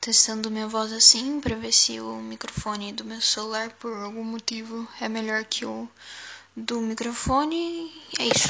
testando minha voz assim para ver se o microfone do meu celular por algum motivo é melhor que o do microfone. É isso.